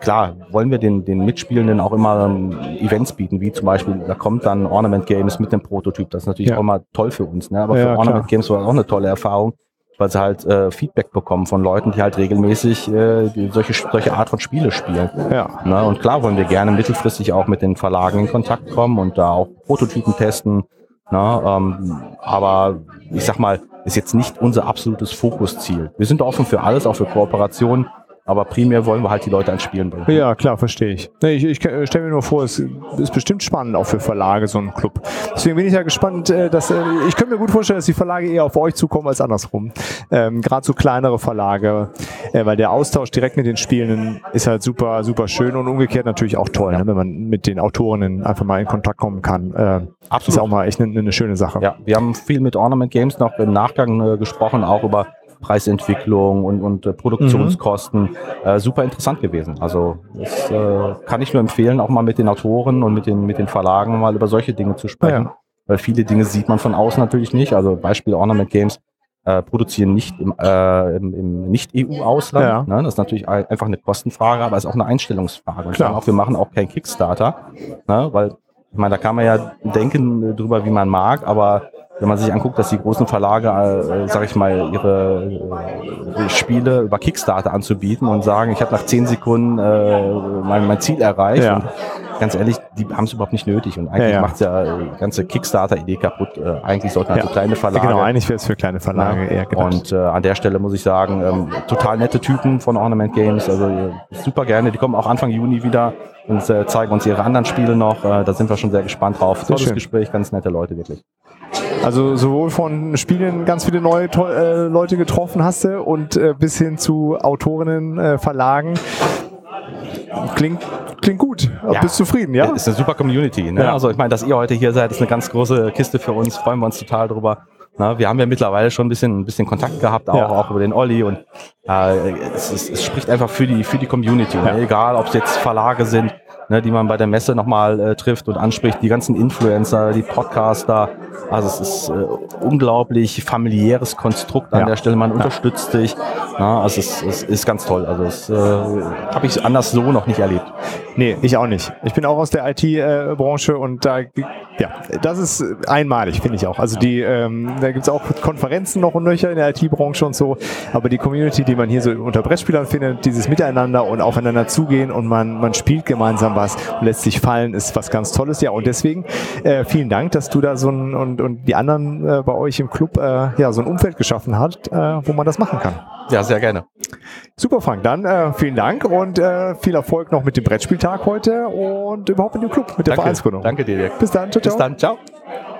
klar, wollen wir den, den Mitspielenden auch immer ähm, Events bieten, wie zum Beispiel, da kommt dann Ornament Games mit dem Prototyp. Das ist natürlich Ja. auch immer toll für uns. Ne? Aber Ja, für klar. Ornament Games war das auch eine tolle Erfahrung, weil sie halt äh, Feedback bekommen von Leuten, die halt regelmäßig äh, solche, solche Art von Spiele spielen. Ja. Ne? Und klar wollen wir gerne mittelfristig auch mit den Verlagen in Kontakt kommen und da auch Prototypen testen. Ne? Ähm, aber ich sag mal, ist jetzt nicht unser absolutes Fokusziel. Wir sind offen für alles, auch für Kooperationen. Aber primär wollen wir halt die Leute ans Spielen bringen. Ja, klar, verstehe ich. Ich ich stelle mir nur vor, es ist bestimmt spannend auch für Verlage, so ein Club. Deswegen bin ich ja gespannt, äh, dass äh, ich könnte mir gut vorstellen, dass die Verlage eher auf euch zukommen als andersrum. Ähm, Gerade so kleinere Verlage, äh, weil der Austausch direkt mit den Spielenden ist halt super, super schön und umgekehrt natürlich auch toll, ne, wenn man mit den Autorinnen einfach mal in Kontakt kommen kann. Äh, Absolut. Ist auch mal echt eine, eine schöne Sache. Ja, wir haben viel mit Ornament Games noch im Nachgang äh, gesprochen, auch über Preisentwicklung und, und äh, Produktionskosten. Äh, super interessant gewesen. Also das äh, kann ich nur empfehlen, auch mal mit den Autoren und mit den, mit den Verlagen mal über solche Dinge zu sprechen. Ja. Weil viele Dinge sieht man von außen natürlich nicht. Also Beispiel Ornament Games äh, produzieren nicht im, äh, im, im Nicht-EU-Ausland. Ja. Ne? Das ist natürlich ein, einfach eine Kostenfrage, aber es ist auch eine Einstellungsfrage. Und Klar. auch, wir machen auch kein Kickstarter, ne? weil ich meine, da kann man ja denken drüber, wie man mag, aber wenn man sich anguckt, dass die großen Verlage, äh, sag ich mal, ihre äh, Spiele über Kickstarter anzubieten und sagen, ich habe nach zehn Sekunden äh, mein, mein Ziel erreicht. Ja. Und ganz ehrlich, die haben es überhaupt nicht nötig. Und eigentlich Ja, ja. macht ja die ganze Kickstarter-Idee kaputt. Äh, eigentlich sollten halt Ja. so kleine Verlage. Genau, eigentlich wäre es für kleine Verlage eher gedacht. Und äh, an der Stelle muss ich sagen, ähm, total nette Typen von Ornament Games, also super gerne. Die kommen auch Anfang Juni wieder und äh, zeigen uns ihre anderen Spiele noch. Äh, da sind wir schon sehr gespannt drauf. Tolles. Gespräch, ganz nette Leute wirklich. Also sowohl von Spielen ganz viele neue äh, Leute getroffen hast du und äh, bis hin zu Autorinnen, äh, Verlagen. Klingt, klingt gut. Ja. Bist zufrieden, ja? Ist eine super Community. Ne? Ja. Also ich meine, dass ihr heute hier seid, ist eine ganz große Kiste für uns. Freuen wir uns total drüber. Na, wir haben ja mittlerweile schon ein bisschen, ein bisschen Kontakt gehabt, auch, Ja. auch über den Olli und äh, es, es, es spricht einfach für die, für die Community. Ja. Ne? Egal, ob es jetzt Verlage sind, ne, die man bei der Messe nochmal äh, trifft und anspricht, die ganzen Influencer, die Podcaster. Also es ist äh, unglaublich familiäres Konstrukt an Ja. der Stelle. Man unterstützt dich. Na, also es, es ist ganz toll. Also es äh, habe ich anders so noch nicht erlebt. Nee, ich auch nicht. Ich bin auch aus der IT-Branche und da, ja, das ist einmalig, finde ich auch. Also die, ähm, da gibt's auch Konferenzen noch und nöcher in der IT-Branche und so, aber die Community, die man hier so unter Brettspielern findet, dieses Miteinander und aufeinander zugehen und man, man spielt gemeinsam was und lässt sich fallen, ist was ganz Tolles. Ja, und deswegen äh, vielen Dank, dass du da so ein und, und die anderen äh, bei euch im Club äh, ja so ein Umfeld geschaffen hast, äh, wo man das machen kann. Ja, sehr gerne. Super, Frank. Dann äh, vielen Dank und äh, viel Erfolg noch mit dem Brettspieltag heute und überhaupt mit dem Club, mit der Danke, Vereinsgründung. danke dir, Dirk. Bis dann. Ciao, ciao. Bis dann, ciao.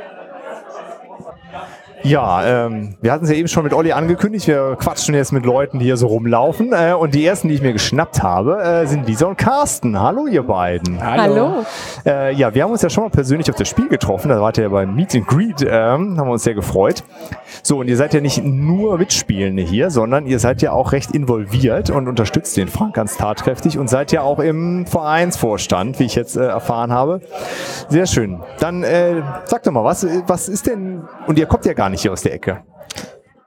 Ja, ähm, wir hatten es ja eben schon mit Olli angekündigt. Wir quatschen jetzt mit Leuten, die hier so rumlaufen. Äh, und die ersten, die ich mir geschnappt habe, äh, sind Lisa und Carsten. Hallo, ihr beiden. Hallo. Äh, ja, wir haben uns ja schon mal persönlich auf das Spiel getroffen. Da wart ihr ja beim Meet and Greet. Ähm, haben wir uns sehr gefreut. So, und ihr seid ja nicht nur Mitspielende hier, sondern ihr seid ja auch recht involviert und unterstützt den Frank ganz tatkräftig und seid ja auch im Vereinsvorstand, wie ich jetzt äh, erfahren habe. Sehr schön. Dann äh, sag doch mal, was, was ist denn, und ihr kommt ja gar nicht hier aus der Ecke.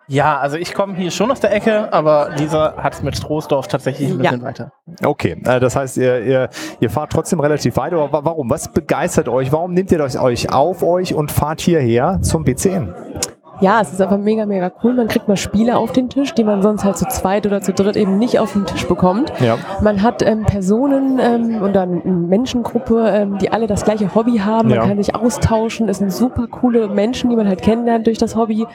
Ja, also ich komme hier schon aus der Ecke, aber Lisa hat es mit Stroßdorf tatsächlich ein bisschen weiter. Okay, äh, das heißt, ihr, ihr, ihr fahrt trotzdem relativ weit, aber wa- warum? Was begeistert euch? Warum nehmt ihr das euch auf euch und fahrt hierher zum BCN? Ja, es ist einfach mega, mega cool. Man kriegt mal Spiele auf den Tisch, die man sonst halt zu zweit oder zu dritt eben nicht auf den Tisch bekommt. Ja. Man hat ähm, Personen ähm, und dann eine Menschengruppe, ähm, die alle das gleiche Hobby haben. Man Ja. kann sich austauschen. Es sind super coole Menschen, die man halt kennenlernt durch das Hobby.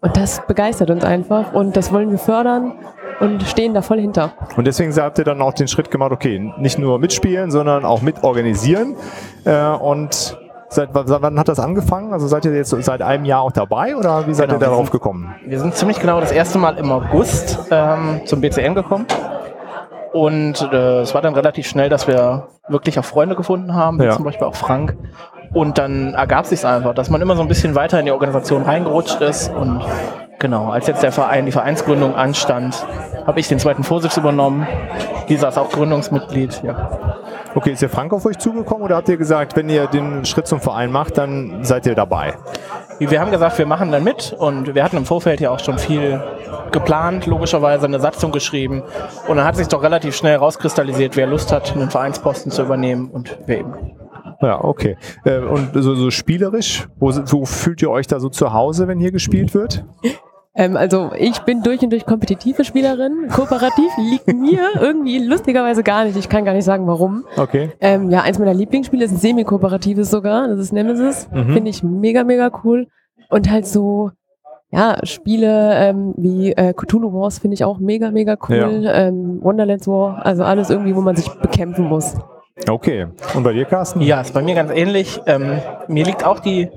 Und das begeistert uns einfach und das wollen wir fördern und stehen da voll hinter. Und deswegen habt ihr dann auch den Schritt gemacht, okay, nicht nur mitspielen, sondern auch mitorganisieren. Äh, und seit seit wann hat das angefangen? Also seid ihr jetzt seit einem Jahr auch dabei oder wie seid Genau, ihr darauf sind- gekommen? Wir sind ziemlich genau das erste Mal im August ähm, zum BCN gekommen. Und äh, es war dann relativ schnell, dass wir wirklich auch Freunde gefunden haben, wie Ja. zum Beispiel auch Frank. Und dann ergab sich einfach, dass man immer so ein bisschen weiter in die Organisation reingerutscht ist. Und genau, als jetzt der Verein, die Vereinsgründung anstand, habe ich den zweiten Vorsitz übernommen. Lisa ist auch Gründungsmitglied. Ja. Okay, ist der Frank auf euch zugekommen oder habt ihr gesagt, wenn ihr den Schritt zum Verein macht, dann seid ihr dabei? Wir haben gesagt, wir machen dann mit und wir hatten im Vorfeld ja auch schon viel geplant, logischerweise eine Satzung geschrieben und dann hat sich doch relativ schnell rauskristallisiert, wer Lust hat, einen Vereinsposten zu übernehmen und wer eben. Ja, okay. Äh, Und so, so spielerisch, wo, wo fühlt ihr euch da so zu Hause, wenn hier gespielt wird? Ähm, also ich bin durch und durch kompetitive Spielerin. Kooperativ liegt mir [LAUGHS] irgendwie lustigerweise gar nicht. Ich kann gar nicht sagen, warum. Okay. Ähm, ja, eins meiner Lieblingsspiele ist ein semi-kooperatives sogar. Das ist Nemesis. Mhm. Finde ich mega, mega cool. Und halt so, ja, Spiele ähm, wie äh, Cthulhu Wars finde ich auch mega, mega cool. Ähm, Wonderlands War, also alles irgendwie, wo man sich bekämpfen muss. Okay. Und bei dir, Carsten? Ja, ist bei mir ganz ähnlich. Ähm, mir liegt auch die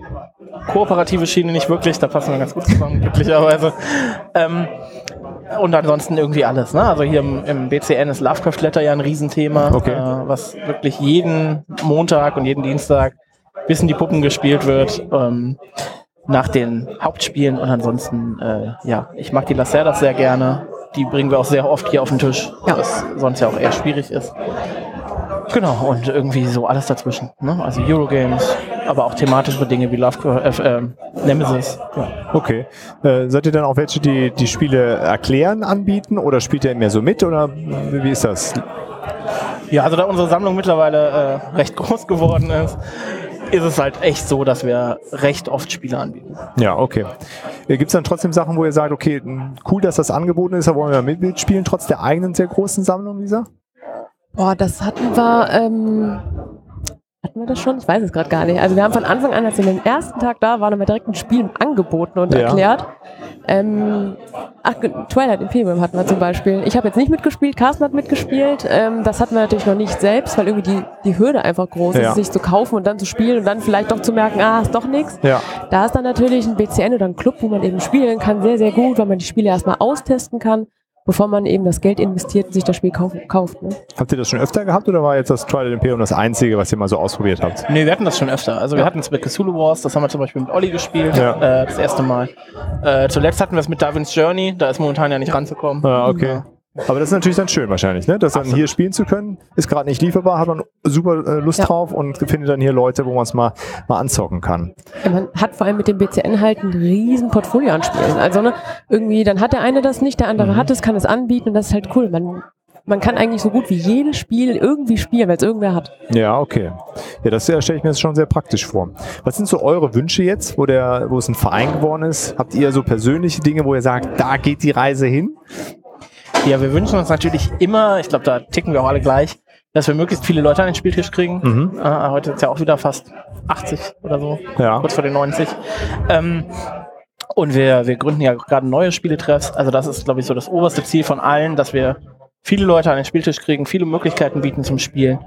kooperative Schiene nicht wirklich, da passen wir ganz gut zusammen, glücklicherweise. Ähm, und ansonsten irgendwie alles. Ne? Also hier im, im BCN ist Lovecraft Letter ja ein Riesenthema, Okay. äh, was wirklich jeden Montag und jeden Dienstag bis in die Puppen gespielt wird. Ähm, nach den Hauptspielen und ansonsten, äh, ja, ich mag die Lacerdas sehr gerne. Die bringen wir auch sehr oft hier auf den Tisch, Ja. was sonst ja auch eher schwierig ist. Genau, und irgendwie so alles dazwischen. Ne? Also Eurogames, aber auch thematische Dinge wie Lovecraft, äh, äh, Nemesis. Ja. Okay. Äh, seid ihr dann auch welche, die die Spiele erklären, anbieten oder spielt ihr mehr so mit oder wie ist das? ja, also da unsere Sammlung mittlerweile äh, recht groß geworden ist, ist es halt echt so, dass wir recht oft Spiele anbieten. Ja, okay. Gibt es dann trotzdem Sachen, wo ihr sagt, okay, mh, cool, dass das angeboten ist, da wollen wir mit- mitspielen, trotz der eigenen sehr großen Sammlung, Lisa? Boah, das hatten wir, ähm, hatten wir das schon? Ich weiß es gerade gar nicht. Also wir haben von Anfang an, als wir den ersten Tag da waren, haben wir direkt ein Spiel angeboten und Ja. erklärt. Ähm, ach, Twilight Imperium hatten wir zum Beispiel. Ich habe jetzt nicht mitgespielt, Carsten hat mitgespielt. Ähm, das hatten wir natürlich noch nicht selbst, weil irgendwie die, die Hürde einfach groß Ja. ist, sich zu kaufen und dann zu spielen und dann vielleicht doch zu merken, ah, ist doch nichts. Ja. Da ist dann natürlich ein BCN oder ein Club, wo man eben spielen kann, sehr, sehr gut, weil man die Spiele erstmal austesten kann, bevor man eben das Geld investiert und sich das Spiel kaufen, kauft. Ne? Habt ihr das schon öfter gehabt oder war jetzt das Twilight Imperium das einzige, was ihr mal so ausprobiert habt? Nee, wir hatten das schon öfter. Also wir hatten es mit Cthulhu Wars, das haben wir zum Beispiel mit Olli gespielt, Ja. äh, das erste Mal. Äh, zuletzt hatten wir es mit Darwin's Journey, da ist momentan ja nicht ranzukommen. Ja, okay. Aber das ist natürlich dann schön wahrscheinlich, ne? das dann hier spielen zu können. Ist gerade nicht lieferbar, hat man super äh, Lust Ja. drauf und findet dann hier Leute, wo man es mal, mal anzocken kann. Ja, man hat vor allem mit dem BCN halt ein riesen Portfolio an Spielen. Also ne, irgendwie, dann hat der eine das nicht, der andere hat es, kann es anbieten und das ist halt cool. Man, man kann eigentlich so gut wie jedes Spiel irgendwie spielen, weil es irgendwer hat. Ja, okay. Ja, das äh, stelle ich mir jetzt schon sehr praktisch vor. Was sind so eure Wünsche jetzt, wo, der, wo es ein Verein geworden ist? Habt ihr so persönliche Dinge, wo ihr sagt, da geht die Reise hin? Ja, wir wünschen uns natürlich immer, ich glaube, da ticken wir auch alle gleich, dass wir möglichst viele Leute an den Spieltisch kriegen. Mhm. Äh, heute ist ja auch wieder fast 80 oder so, Ja. kurz vor den 90. Ähm, und wir, wir gründen ja gerade neue Spieletreffs. Also das ist, glaube ich, so das oberste Ziel von allen, dass wir viele Leute an den Spieltisch kriegen, viele Möglichkeiten bieten zum Spielen.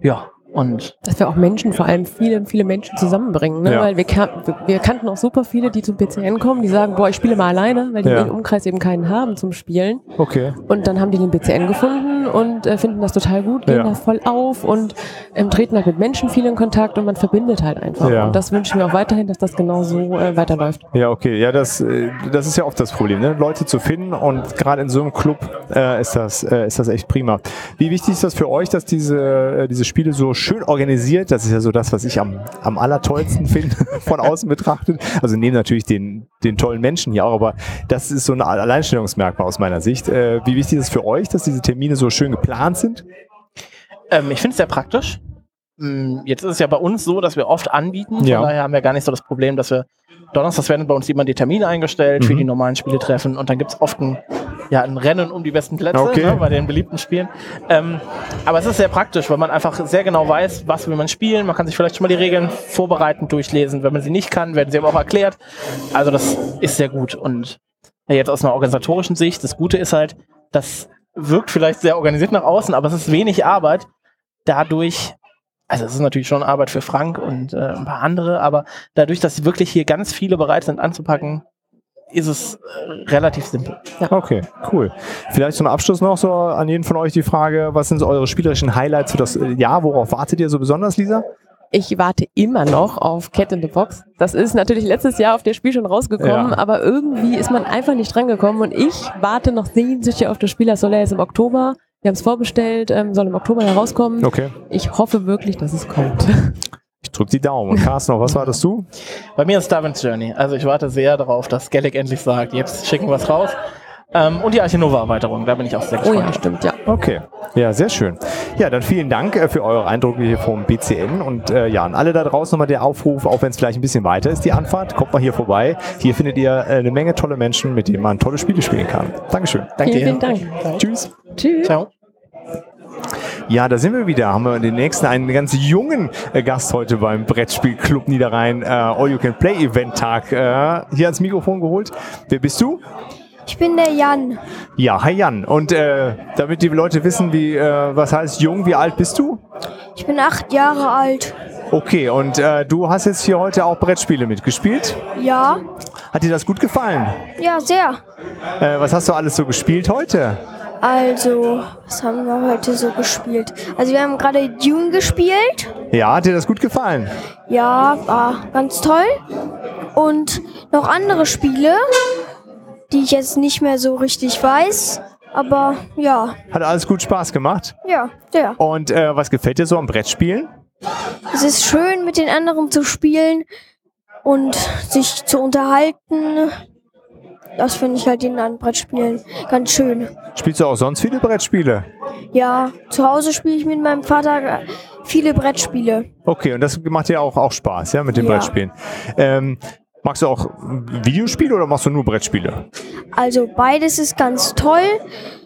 Ja, und Dass wir auch Menschen, vor allem viele, viele Menschen zusammenbringen. Ne? Ja. Weil wir, kan- wir- kannten auch super viele, die zum BCN kommen, die sagen, boah, ich spiele mal alleine, weil die Ja. im Umkreis eben keinen haben zum Spielen. Okay. Und dann haben die den BCN gefunden und äh, finden das total gut, gehen Ja. da voll auf und ähm, treten halt mit Menschen viel in Kontakt und man verbindet halt einfach. Ja. Und das wünschen wir auch weiterhin, dass das genau so äh, weiterläuft. Ja, okay. Ja, das, äh, das ist ja oft das Problem, ne? Leute zu finden und gerade in so einem Club äh, ist, das, äh, ist das echt prima. Wie wichtig ist das für euch, dass diese, äh, diese Spiele so schön organisiert, das ist ja so das, was ich am, am allertollsten [LAUGHS] finde, von außen betrachtet. Also neben natürlich den, den tollen Menschen hier auch, aber das ist so ein Alleinstellungsmerkmal aus meiner Sicht. Wie wichtig ist es für euch, dass diese Termine so schön geplant sind? ähm, ich finde es sehr praktisch. Mm, Jetzt ist es ja bei uns so, dass wir oft anbieten. Von Ja. daher haben wir gar nicht so das Problem, dass wir Donnerstags werden bei uns immer die Termine eingestellt für Mhm. die normalen Spieletreffen und dann gibt es oft einen ja, ein Rennen um die besten Plätze Okay. ne, bei den beliebten Spielen. Ähm, aber es ist sehr praktisch, weil man einfach sehr genau weiß, was will man spielen. Man kann sich vielleicht schon mal die Regeln vorbereitend durchlesen. Wenn man sie nicht kann, werden sie aber auch erklärt. Also das ist sehr gut. Und jetzt aus einer organisatorischen Sicht, das Gute ist halt, das wirkt vielleicht sehr organisiert nach außen, aber es ist wenig Arbeit. Dadurch, also es ist natürlich schon Arbeit für Frank und äh, ein paar andere, aber dadurch, dass wirklich hier ganz viele bereit sind anzupacken, ist es äh, relativ simpel. Okay, cool. Vielleicht zum Abschluss noch so an jeden von euch die Frage, was sind so eure spielerischen Highlights für das äh, Jahr? Worauf wartet ihr so besonders, Lisa? Ich warte immer noch auf Cat in the Box. Das ist natürlich letztes Jahr auf das Spiel schon rausgekommen, Ja. aber irgendwie ist man einfach nicht drangekommen und ich warte noch sehnsüchtig auf das Spiel. Das soll ja jetzt im Oktober. Wir haben es vorbestellt, ähm, soll im Oktober herauskommen. Okay. Ich hoffe wirklich, dass es kommt. Ich drück die Daumen. Und Carsten, noch, was wartest du? Bei mir ist Darwin's Journey. Also ich warte sehr darauf, dass Gallic endlich sagt, jetzt schicken wir es raus. Ähm, und die Archinova-Erweiterung, da bin ich auch sehr Oh gespannt. ja, stimmt, ja. Okay. Ja, sehr schön. Ja, dann vielen Dank äh, für eure Eindrücke hier vom BCN und äh, ja, an alle da draußen nochmal der Aufruf, auch wenn es vielleicht ein bisschen weiter ist, die Anfahrt, kommt mal hier vorbei. Hier findet ihr äh, eine Menge tolle Menschen, mit denen man tolle Spiele spielen kann. Dankeschön. Danke vielen, dir. vielen Dank. Tschüss. Tschüss. Ciao. Ja, da sind wir wieder. Haben wir den nächsten, einen ganz jungen äh, Gast heute beim Brettspielclub Niederrhein äh, All You Can Play Event Tag äh, hier ans Mikrofon geholt. Wer bist du? Ich bin der Jan. Ja, hi Jan. Und äh, damit die Leute wissen, wie äh, was heißt jung, wie alt bist du? Ich bin acht Jahre alt. Okay, und äh, du hast jetzt hier heute auch Brettspiele mitgespielt. Ja, Hat dir das gut gefallen? ja, sehr. Äh, was hast du alles so gespielt heute? Also, was haben wir heute so gespielt? Also, wir haben gerade Dune gespielt. Ja, hat dir das gut gefallen? Ja, war ganz toll. Und noch andere Spiele, die ich jetzt nicht mehr so richtig weiß. Aber ja, Hat alles gut Spaß gemacht? ja, sehr. Und äh, was gefällt dir so am Brettspielen? Es ist schön, mit den anderen zu spielen und sich zu unterhalten. Das finde ich halt in einem Brettspielen ganz schön. Spielst du auch sonst viele Brettspiele? Ja, zu Hause spiele ich mit meinem Vater viele Brettspiele. Okay, und das macht dir auch, auch Spaß, ja, mit den Ja. Brettspielen. Ähm, magst du auch Videospiele oder machst du nur Brettspiele? Also beides ist ganz toll.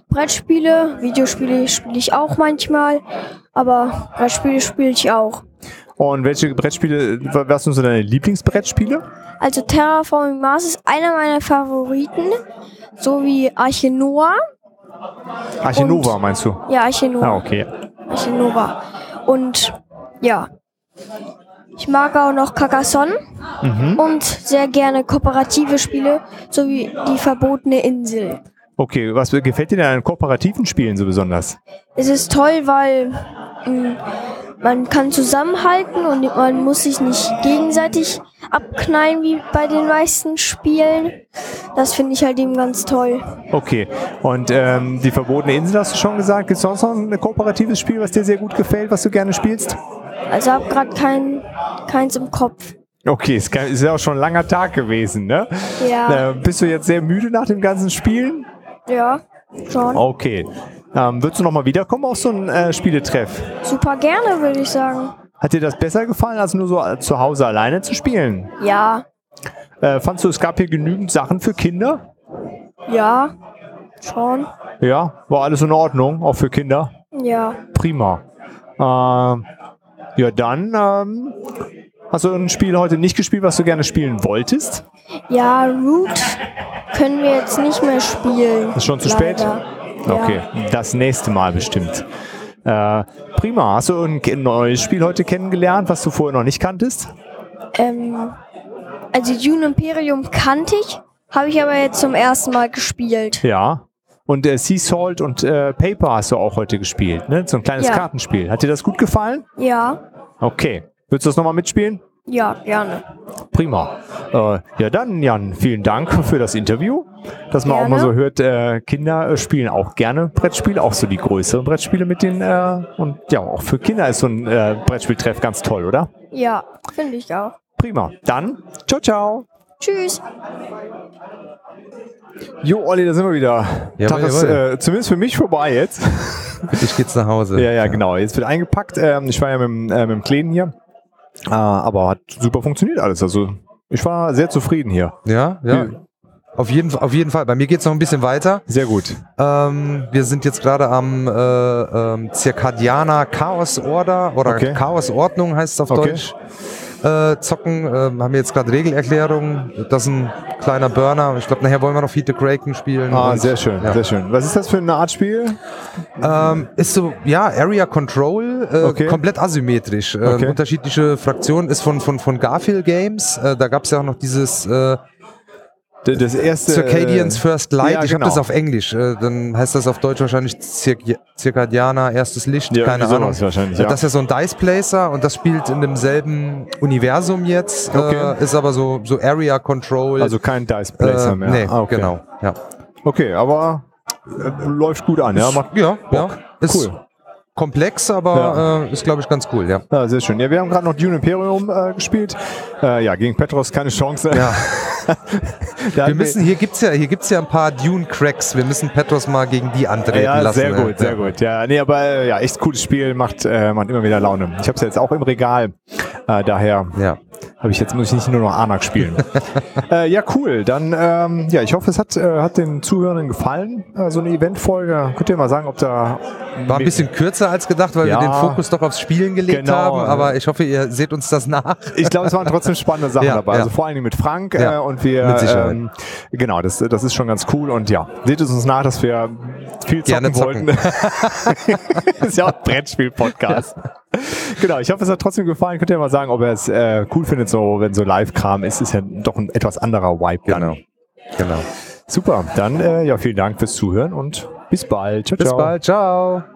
Brettspiele, Videospiele spiele ich auch manchmal, aber Brettspiele spiele ich auch. Und welche Brettspiele, was sind so deine Lieblingsbrettspiele? Also Terraforming Mars ist einer meiner Favoriten, so wie Arche Noah. Arche Nova meinst du? Ja, Arche Noah. Ah, okay. Arche Nova. Und ja, ich mag auch noch Carcassonne und sehr gerne kooperative Spiele, so wie die verbotene Insel. Okay, was gefällt dir denn an kooperativen Spielen so besonders? Es ist toll, weil mh, man kann zusammenhalten und man muss sich nicht gegenseitig abknallen wie bei den meisten Spielen. Das finde ich halt eben ganz toll. Okay, und ähm, die verbotene Insel hast du schon gesagt. Gibt es sonst noch ein kooperatives Spiel, was dir sehr gut gefällt, was du gerne spielst? Also habe gerade kein, keins im Kopf. Okay, es ist ja auch schon ein langer Tag gewesen, ne? Ja, Äh, bist du jetzt sehr müde nach dem ganzen Spielen? ja, schon. Okay. Ähm, würdest du nochmal wiederkommen auf so einen äh, Spieletreff? Super gerne, würde ich sagen. Hat dir das besser gefallen, als nur so äh, zu Hause alleine zu spielen? Ja, Äh, fandst du, es gab hier genügend Sachen für Kinder? ja, schon. Ja, war alles in Ordnung, auch für Kinder? Ja, Prima. Ähm, ja, dann ähm, hast du ein Spiel heute nicht gespielt, was du gerne spielen wolltest? ja, Root können wir jetzt nicht mehr spielen. Ist schon zu spät? Leider. Ja. Okay, das nächste Mal bestimmt. Äh, prima. Hast du ein neues Spiel heute kennengelernt, was du vorher noch nicht kanntest? Ähm, also Dune Imperium kannte ich, habe ich aber jetzt zum ersten Mal gespielt. Ja. Und äh, Sea Salt und äh, Paper hast du auch heute gespielt, ne? So ein kleines Ja. Kartenspiel. Hat dir das gut gefallen? Ja, Okay. Willst du das nochmal mitspielen? ja, gerne. Prima. Äh, ja, dann, Jan, vielen Dank für das Interview. Dass man auch Gerne. mal so hört, äh, Kinder spielen auch gerne Brettspiele, auch so die größeren Brettspiele mit den. Äh, und ja, auch für Kinder ist so ein äh, Brettspieltreff ganz toll, oder? Ja, finde ich auch. Prima. Dann, ciao, ciao. Tschüss. Jo, Olli, da sind wir wieder. Jawohl, Tag ist äh, zumindest für mich vorbei jetzt. [LAUGHS] Für dich geht's nach Hause. ja, ja, genau. Jetzt wird eingepackt. Ähm, ich war ja mit, dem, äh, mit dem Kleinen hier. Äh, aber hat super funktioniert alles. Also ich war sehr zufrieden hier. Ja, ja. Auf jeden, auf jeden Fall. Bei mir geht es noch ein bisschen weiter. Sehr gut. Ähm, wir sind jetzt gerade am äh, ähm, Circadiana Chaos Order oder Okay. Chaos Ordnung heißt es auf Okay. Deutsch. Äh, zocken, ähm, haben wir jetzt gerade Regelerklärung. Das ist ein kleiner Burner. Ich glaube, nachher wollen wir noch Heat the Kraken spielen. Ah, Und, sehr schön, ja. sehr schön. Was ist das für eine Art Spiel? Ähm, ist so, ja, Area Control, äh, Okay. komplett asymmetrisch. Äh, Okay. Unterschiedliche Fraktionen, ist von, von, von Garfield Games. Äh, da gab es ja auch noch dieses äh, Das erste. Circadians äh, First Light. ja, ich habe genau. das auf Englisch. Äh, dann heißt das auf Deutsch wahrscheinlich Circ Circadiana erstes Licht. Ja, keine Ahnung. wahrscheinlich, Äh, ja. Das ist ja so ein Dice Placer und das spielt in demselben Universum jetzt. Okay. Äh, ist aber so, so Area Control. Also kein Dice Placer äh, mehr. Nee, Ah, okay. genau. Ja, Okay, aber äh, läuft gut an, ja? Macht ja, ja. Ist Cool. komplex, aber äh, ist, glaube ich, ganz cool. Ja. Ja, sehr schön. Ja, wir haben gerade noch Dune Imperium äh, gespielt. Äh, ja, gegen Petros keine Chance. Ja. [LAUGHS] [LAUGHS] Wir müssen, hier gibt's ja, hier gibt's ja ein paar Dune-Cracks. Wir müssen Petros mal gegen die antreten ja, lassen. sehr ja. gut, sehr gut. Ja, nee, aber äh, ja, echt cooles Spiel, macht, äh, macht immer wieder Laune. Ich habe es jetzt auch im Regal. Äh, daher Ja. Habe ich jetzt muss ich nicht nur noch Anak spielen. [LAUGHS] äh, ja, cool. Dann ähm, ja, ich hoffe, es hat, äh, hat den Zuhörern gefallen. Äh, so eine Eventfolge. Könnt ihr mal sagen, ob da War ein bisschen kürzer als gedacht, weil Ja. wir den Fokus doch aufs Spielen gelegt Genau. haben. Aber ich hoffe, ihr seht uns das nach. Ich glaube, es waren trotzdem spannende Sachen [LAUGHS] Ja, dabei. ja. Also vor allen Dingen mit Frank Ja, äh, und wir mit Sicherheit. ähm, genau, das, das ist schon ganz cool und ja, seht es uns nach, dass wir viel zocken Gerne zocken. wollten. das [LAUGHS] ist ja auch ein Brettspiel-Podcast. Genau, ich hoffe, es hat trotzdem gefallen. Könnt ihr mal sagen, ob ihr es äh, cool findet, so wenn so Live-Kram ist, ist ja doch ein etwas anderer Vibe. dann. Genau. Genau. Super, dann äh, ja, vielen Dank fürs Zuhören und bis bald. Ciao, Bis ciao. bald. Ciao.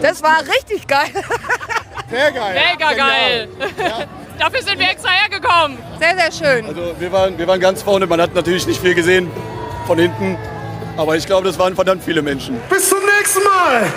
Das war richtig geil. Mega geil. Dafür sind wir extra hergekommen. Sehr, sehr schön. Also wir waren, wir waren ganz vorne, man hat natürlich nicht viel gesehen von hinten, aber ich glaube, das waren verdammt viele Menschen. Bis zum nächsten Mal.